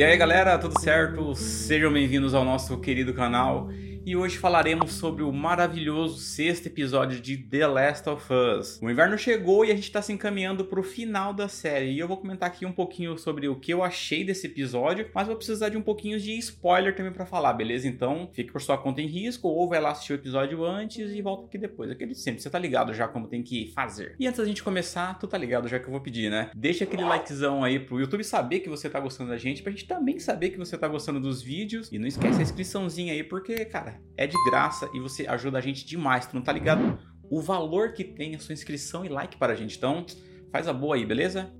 E aí galera, tudo certo? Sejam bem-vindos ao nosso querido canal e hoje falaremos sobre o maravilhoso sexto episódio de The Last of Us. O inverno chegou e a gente está se encaminhando para o final da série e eu vou comentar aqui um pouquinho sobre o que eu achei desse episódio, mas vou precisar de um pouquinho de spoiler também para falar, beleza? Então fique por sua conta em risco ou vai lá assistir o episódio antes e volta aqui depois. Aquele sempre, você tá ligado já como tem que fazer. E antes da gente começar, tu tá ligado já que eu vou pedir, né? Deixa aquele likezão aí pro YouTube saber que você tá gostando da gente, pra gente também saber que você tá gostando dos vídeos e não esquece a inscriçãozinha aí porque, cara, é de graça e você ajuda a gente demais. Tu não tá ligado? O valor que tem a sua inscrição e like para a gente. Então, faz a boa aí, beleza?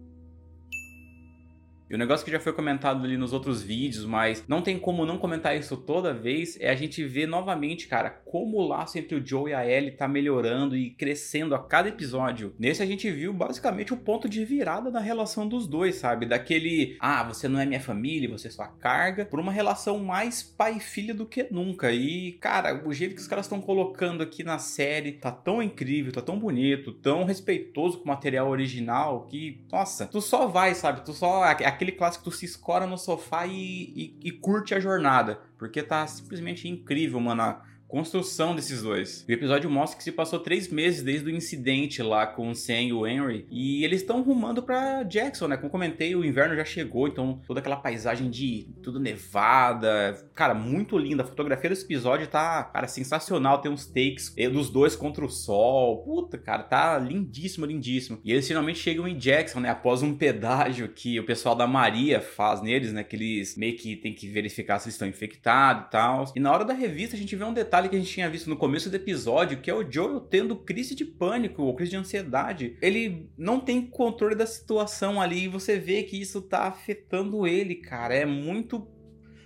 E o negócio que já foi comentado ali nos outros vídeos, mas não tem como não comentar isso toda vez, é a gente ver novamente, cara, como o laço entre o Joe e a Ellie tá melhorando e crescendo a cada episódio. Nesse a gente viu basicamente o ponto de virada da relação dos dois, sabe? Daquele, ah, você não é minha família, você é sua carga, por uma relação mais pai e filha do que nunca. E, cara, o jeito que os caras estão colocando aqui na série tá tão incrível, tá tão bonito, tão respeitoso com o material original que, nossa, tu só vai, sabe? Tu só aquele clássico tu se escora no sofá e, e, e curte a jornada. Porque tá simplesmente incrível, mano construção desses dois. O episódio mostra que se passou três meses desde o incidente lá com o Sam e o Henry, e eles estão rumando para Jackson, né? Como comentei, o inverno já chegou, então toda aquela paisagem de tudo nevada, cara, muito linda. A fotografia desse episódio tá, cara, sensacional. Tem uns takes dos dois contra o sol. Puta, cara, tá lindíssimo, lindíssimo. E eles finalmente chegam em Jackson, né? Após um pedágio que o pessoal da Maria faz neles, né? Que eles meio que tem que verificar se eles estão infectados e tal. E na hora da revista a gente vê um detalhe detalhe que a gente tinha visto no começo do episódio, que é o Joel tendo crise de pânico ou crise de ansiedade. Ele não tem controle da situação ali e você vê que isso tá afetando ele, cara. É muito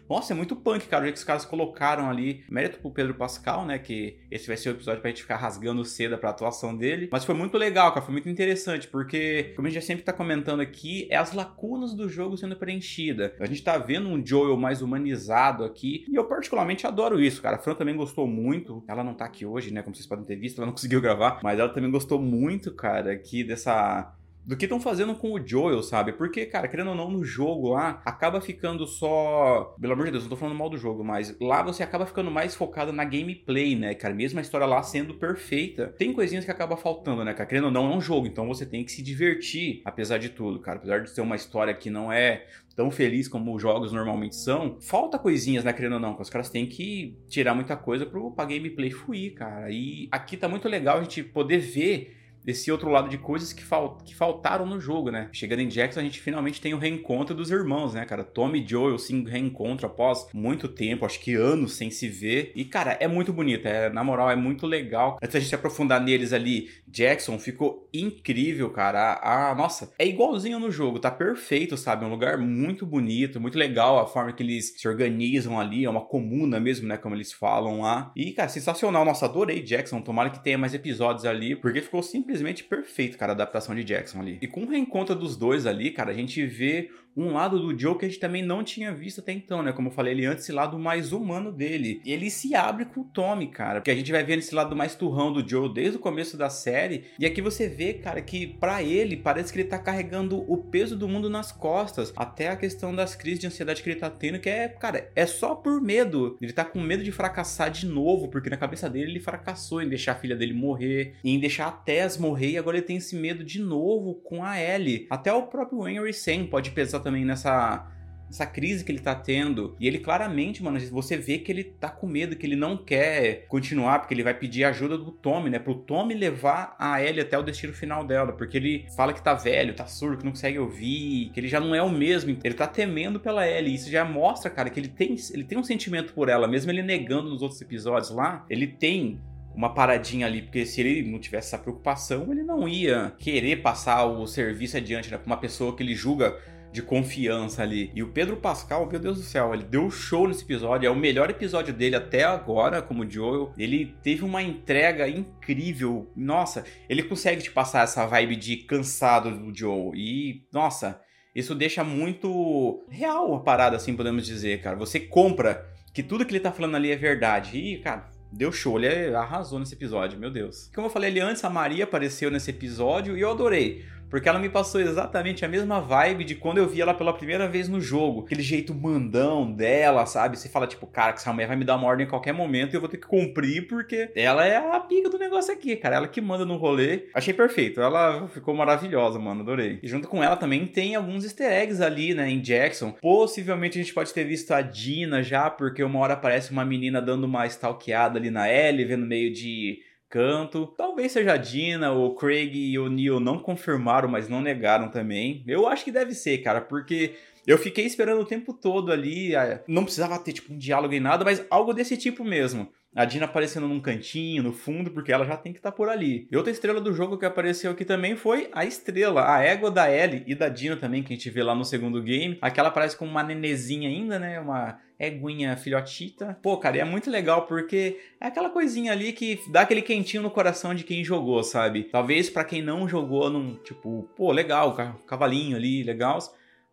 nossa, é muito punk, cara, o jeito que os caras colocaram ali. Mérito pro Pedro Pascal, né? Que esse vai ser o episódio pra gente ficar rasgando seda pra atuação dele. Mas foi muito legal, cara, foi muito interessante, porque, como a gente já sempre tá comentando aqui, é as lacunas do jogo sendo preenchida. A gente tá vendo um Joel mais humanizado aqui, e eu particularmente adoro isso, cara. A Fran também gostou muito. Ela não tá aqui hoje, né? Como vocês podem ter visto, ela não conseguiu gravar, mas ela também gostou muito, cara, aqui dessa do que estão fazendo com o Joel, sabe? Porque, cara, querendo ou não, no jogo lá, acaba ficando só. Pelo amor de Deus, não tô falando mal do jogo, mas lá você acaba ficando mais focado na gameplay, né, cara? Mesmo a história lá sendo perfeita. Tem coisinhas que acaba faltando, né, cara? Querendo ou não, é um jogo, então você tem que se divertir, apesar de tudo, cara. Apesar de ser uma história que não é tão feliz como os jogos normalmente são, falta coisinhas, né, querendo ou não, que os caras têm que tirar muita coisa pro, pra gameplay fluir, cara. E aqui tá muito legal a gente poder ver desse outro lado de coisas que, fal que faltaram no jogo, né? Chegando em Jackson, a gente finalmente tem o reencontro dos irmãos, né, cara? Tommy e Joel se reencontram após muito tempo, acho que anos sem se ver. E, cara, é muito bonito, é, na moral, é muito legal. Antes da gente se aprofundar neles ali, Jackson ficou incrível, cara. Ah, nossa, é igualzinho no jogo, tá perfeito, sabe? Um lugar muito bonito, muito legal a forma que eles se organizam ali, é uma comuna mesmo, né, como eles falam lá. E, cara, sensacional. Nossa, adorei Jackson. Tomara que tenha mais episódios ali, porque ficou simplesmente simplesmente perfeito, cara, a adaptação de Jackson ali. E com o reencontro dos dois ali, cara, a gente vê um lado do Joe que a gente também não tinha visto até então, né? Como eu falei ele antes, esse lado mais humano dele. Ele se abre com o Tommy, cara. Porque a gente vai vendo esse lado mais turrão do Joe desde o começo da série. E aqui você vê, cara, que para ele parece que ele tá carregando o peso do mundo nas costas. Até a questão das crises de ansiedade que ele tá tendo, que é, cara, é só por medo. Ele tá com medo de fracassar de novo, porque na cabeça dele ele fracassou em deixar a filha dele morrer, em deixar a Tess morrer, e agora ele tem esse medo de novo com a Ellie. Até o próprio Henry Sam pode pesar também nessa essa crise que ele tá tendo. E ele claramente, mano, você vê que ele tá com medo, que ele não quer continuar, porque ele vai pedir ajuda do Tommy, né? Pro Tommy levar a Ellie até o destino final dela. Porque ele fala que tá velho, tá surdo, que não consegue ouvir, que ele já não é o mesmo. Ele tá temendo pela Ellie. Isso já mostra, cara, que ele tem, ele tem um sentimento por ela, mesmo ele negando nos outros episódios lá. Ele tem uma paradinha ali, porque se ele não tivesse essa preocupação, ele não ia querer passar o serviço adiante né, pra uma pessoa que ele julga de confiança ali. E o Pedro Pascal, meu Deus do céu, ele deu show nesse episódio. É o melhor episódio dele até agora, como Joel. Ele teve uma entrega incrível. Nossa, ele consegue te passar essa vibe de cansado do Joel. E, nossa, isso deixa muito real a parada, assim podemos dizer, cara. Você compra que tudo que ele tá falando ali é verdade. E, cara, deu show, ele arrasou nesse episódio, meu Deus. Como eu falei ali antes, a Maria apareceu nesse episódio e eu adorei. Porque ela me passou exatamente a mesma vibe de quando eu vi ela pela primeira vez no jogo. Aquele jeito mandão dela, sabe? Você fala, tipo, cara, que essa mulher vai me dar uma ordem em qualquer momento e eu vou ter que cumprir, porque ela é a pica do negócio aqui, cara. Ela que manda no rolê. Achei perfeito. Ela ficou maravilhosa, mano. Adorei. E junto com ela também tem alguns easter eggs ali, né, em Jackson. Possivelmente a gente pode ter visto a Dina já, porque uma hora aparece uma menina dando uma stalkeada ali na Ellie, vendo meio de canto. Talvez seja a Dina, o Craig e o Neil não confirmaram, mas não negaram também. Eu acho que deve ser, cara, porque eu fiquei esperando o tempo todo ali. Não precisava ter, tipo, um diálogo nem nada, mas algo desse tipo mesmo. A Dina aparecendo num cantinho, no fundo, porque ela já tem que estar tá por ali. E outra estrela do jogo que apareceu aqui também foi a estrela, a égua da Ellie e da Dina também, que a gente vê lá no segundo game. Aquela parece com uma nenezinha ainda, né? Uma éguinha filhotita. Pô, cara, é muito legal porque é aquela coisinha ali que dá aquele quentinho no coração de quem jogou, sabe? Talvez para quem não jogou, num tipo, pô, legal, cavalinho ali, legal.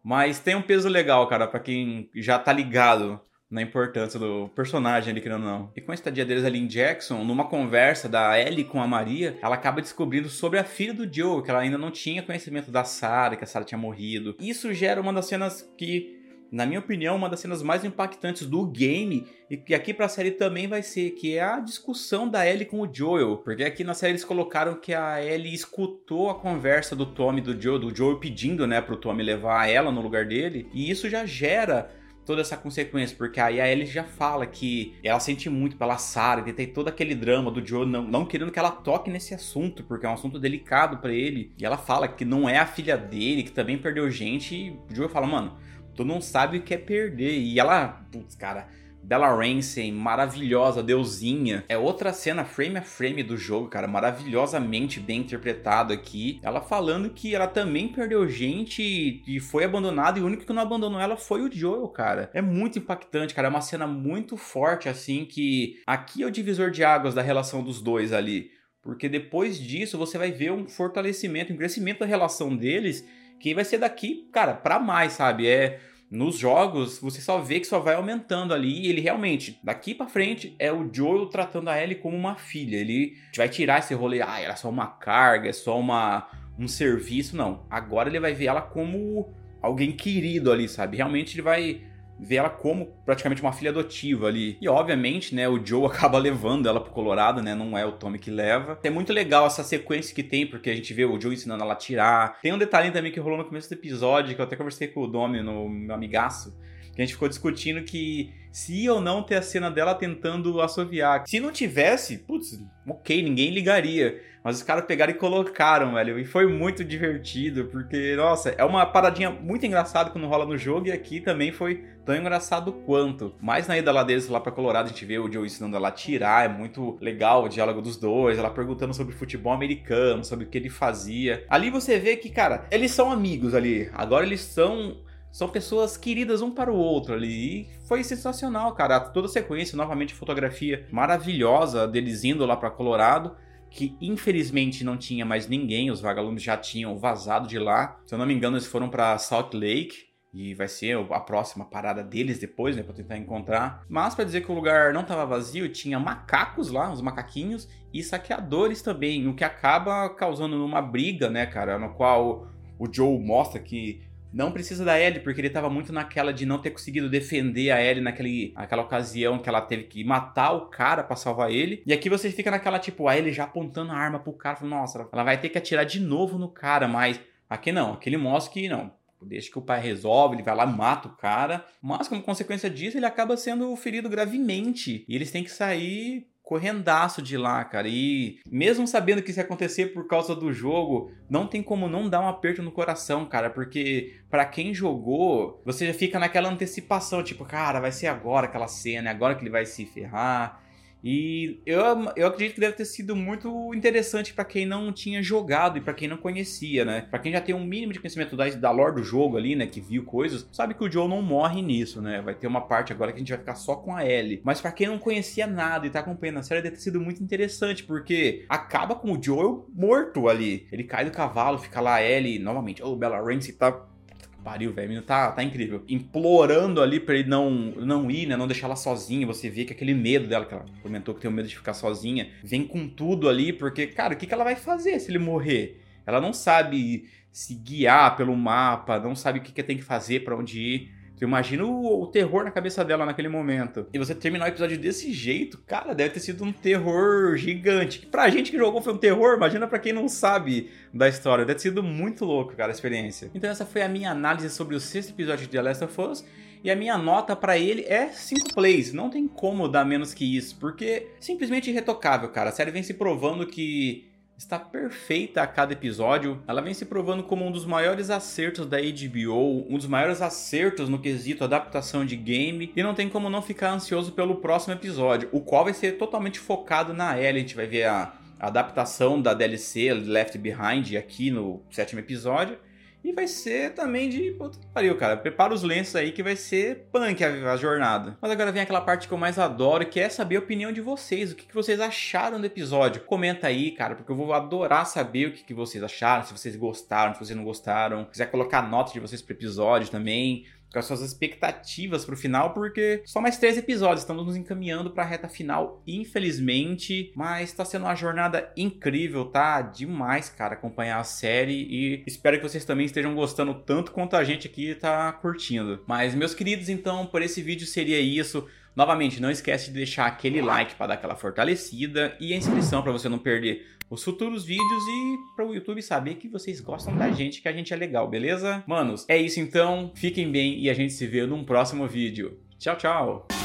Mas tem um peso legal, cara, para quem já tá ligado na importância do personagem ali, querendo ou não. E com a estadia deles ali em Jackson, numa conversa da Ellie com a Maria, ela acaba descobrindo sobre a filha do Joe, que ela ainda não tinha conhecimento da Sarah, que a Sarah tinha morrido. Isso gera uma das cenas que na minha opinião, uma das cenas mais impactantes do game e que aqui pra série também vai ser, que é a discussão da Ellie com o Joel. Porque aqui na série eles colocaram que a Ellie escutou a conversa do Tommy do Joel, do Joel pedindo, né, pro Tommy levar ela no lugar dele, e isso já gera toda essa consequência, porque aí a Ellie já fala que ela sente muito pela Sarah, que tem todo aquele drama do Joe não, não querendo que ela toque nesse assunto, porque é um assunto delicado para ele. E ela fala que não é a filha dele, que também perdeu gente, e o Joe fala, mano, tu não sabe o que é perder. E ela, putz, cara, Bella Ramsey, maravilhosa, deusinha. É outra cena frame a frame do jogo, cara, maravilhosamente bem interpretado aqui. Ela falando que ela também perdeu gente e foi abandonada e o único que não abandonou ela foi o Joel, cara. É muito impactante, cara, é uma cena muito forte assim que aqui é o divisor de águas da relação dos dois ali. Porque depois disso você vai ver um fortalecimento, um crescimento da relação deles que vai ser daqui, cara, para mais, sabe? É nos jogos, você só vê que só vai aumentando ali e ele realmente, daqui para frente, é o Joel tratando a Ellie como uma filha. Ele vai tirar esse rolê, ah, ela é só uma carga, é só uma um serviço, não. Agora ele vai ver ela como alguém querido ali, sabe? Realmente ele vai vê ela como praticamente uma filha adotiva ali. E obviamente, né, o Joe acaba levando ela pro Colorado, né? Não é o Tommy que leva. É muito legal essa sequência que tem, porque a gente vê o Joe ensinando ela a tirar. Tem um detalhe também que rolou no começo do episódio, que eu até conversei com o Domi, no meu amigaço, a gente ficou discutindo que se ou não ter a cena dela tentando assoviar. Se não tivesse, putz, ok, ninguém ligaria. Mas os caras pegaram e colocaram, velho. E foi muito divertido, porque, nossa, é uma paradinha muito engraçada quando rola no jogo. E aqui também foi tão engraçado quanto. Mas na ida lá deles, lá pra Colorado, a gente vê o Joe ensinando ela a tirar. É muito legal o diálogo dos dois. Ela perguntando sobre futebol americano, sobre o que ele fazia. Ali você vê que, cara, eles são amigos ali. Agora eles são são pessoas queridas um para o outro ali. E foi sensacional, cara. Toda a sequência, novamente, fotografia maravilhosa deles indo lá para Colorado. Que infelizmente não tinha mais ninguém, os vagalumes já tinham vazado de lá. Se eu não me engano, eles foram para Salt Lake. E vai ser a próxima parada deles depois, né? Pra tentar encontrar. Mas para dizer que o lugar não estava vazio, tinha macacos lá, uns macaquinhos, e saqueadores também. O que acaba causando uma briga, né, cara? No qual o Joe mostra que não precisa da Ellie, porque ele tava muito naquela de não ter conseguido defender a Ellie naquele, naquela ocasião que ela teve que matar o cara para salvar ele. E aqui você fica naquela, tipo, a Ellie já apontando a arma pro cara, falando, nossa, ela vai ter que atirar de novo no cara, mas aqui não, aqui ele mostra que não. Deixa que o pai resolve, ele vai lá, mata o cara. Mas, como consequência disso, ele acaba sendo ferido gravemente. E eles têm que sair correndaço de lá, cara. E mesmo sabendo que isso ia acontecer por causa do jogo, não tem como não dar um aperto no coração, cara, porque para quem jogou, você já fica naquela antecipação, tipo, cara, vai ser agora aquela cena, é agora que ele vai se ferrar. E eu, eu acredito que deve ter sido muito interessante para quem não tinha jogado e para quem não conhecia, né? Para quem já tem um mínimo de conhecimento da, da lore do jogo ali, né? Que viu coisas, sabe que o Joe não morre nisso, né? Vai ter uma parte agora que a gente vai ficar só com a Ellie. Mas para quem não conhecia nada e tá acompanhando a série, deve ter sido muito interessante, porque acaba com o Joel morto ali. Ele cai do cavalo, fica lá a Ellie, novamente, oh, Bella Ramsey tá pariu, velho. Tá, tá incrível. Implorando ali pra ele não, não ir, né? Não deixar ela sozinha. Você vê que aquele medo dela, que ela comentou que tem o medo de ficar sozinha, vem com tudo ali, porque, cara, o que, que ela vai fazer se ele morrer? Ela não sabe se guiar pelo mapa, não sabe o que, que tem que fazer, para onde ir. Tu imagina o, o, terror na cabeça dela naquele momento. E você terminar o episódio desse jeito, cara, deve ter sido um terror gigante. Pra gente que jogou foi um terror, imagina para quem não sabe da história. Deve ter sido muito louco, cara, a experiência. Então essa foi a minha análise sobre o sexto episódio de The Last of Us. E a minha nota para ele é 5 plays. Não tem como dar menos que isso, porque simplesmente irretocável, cara. A série vem se provando que está perfeita a cada episódio. Ela vem se provando como um dos maiores acertos da HBO, um dos maiores acertos no quesito adaptação de game, e não tem como não ficar ansioso pelo próximo episódio, o qual vai ser totalmente focado na Ellie. A gente vai ver a, adaptação da DLC Left Behind aqui no sétimo episódio. E vai ser também de. Puta pariu, cara. Prepara os lenços aí que vai ser punk a, a, jornada. Mas agora vem aquela parte que eu mais adoro, que é saber a opinião de vocês. O que, que vocês acharam do episódio? Comenta aí, cara, porque eu vou adorar saber o que, que vocês acharam, se vocês gostaram, se vocês não gostaram. Se quiser colocar nota de vocês pro episódio também com as suas expectativas pro final, porque só mais três episódios, estamos nos encaminhando pra reta final, infelizmente, mas tá sendo uma jornada incrível, tá? Demais, cara, acompanhar a série e espero que vocês também estejam gostando tanto quanto a gente aqui tá curtindo. Mas, meus queridos, então, por esse vídeo seria isso. Novamente, não esquece de deixar aquele like para dar aquela fortalecida e a inscrição para você não perder os futuros vídeos e para o YouTube saber que vocês gostam da gente, que a gente é legal, beleza? Manos, é isso então. Fiquem bem e a gente se vê num próximo vídeo. Tchau, tchau!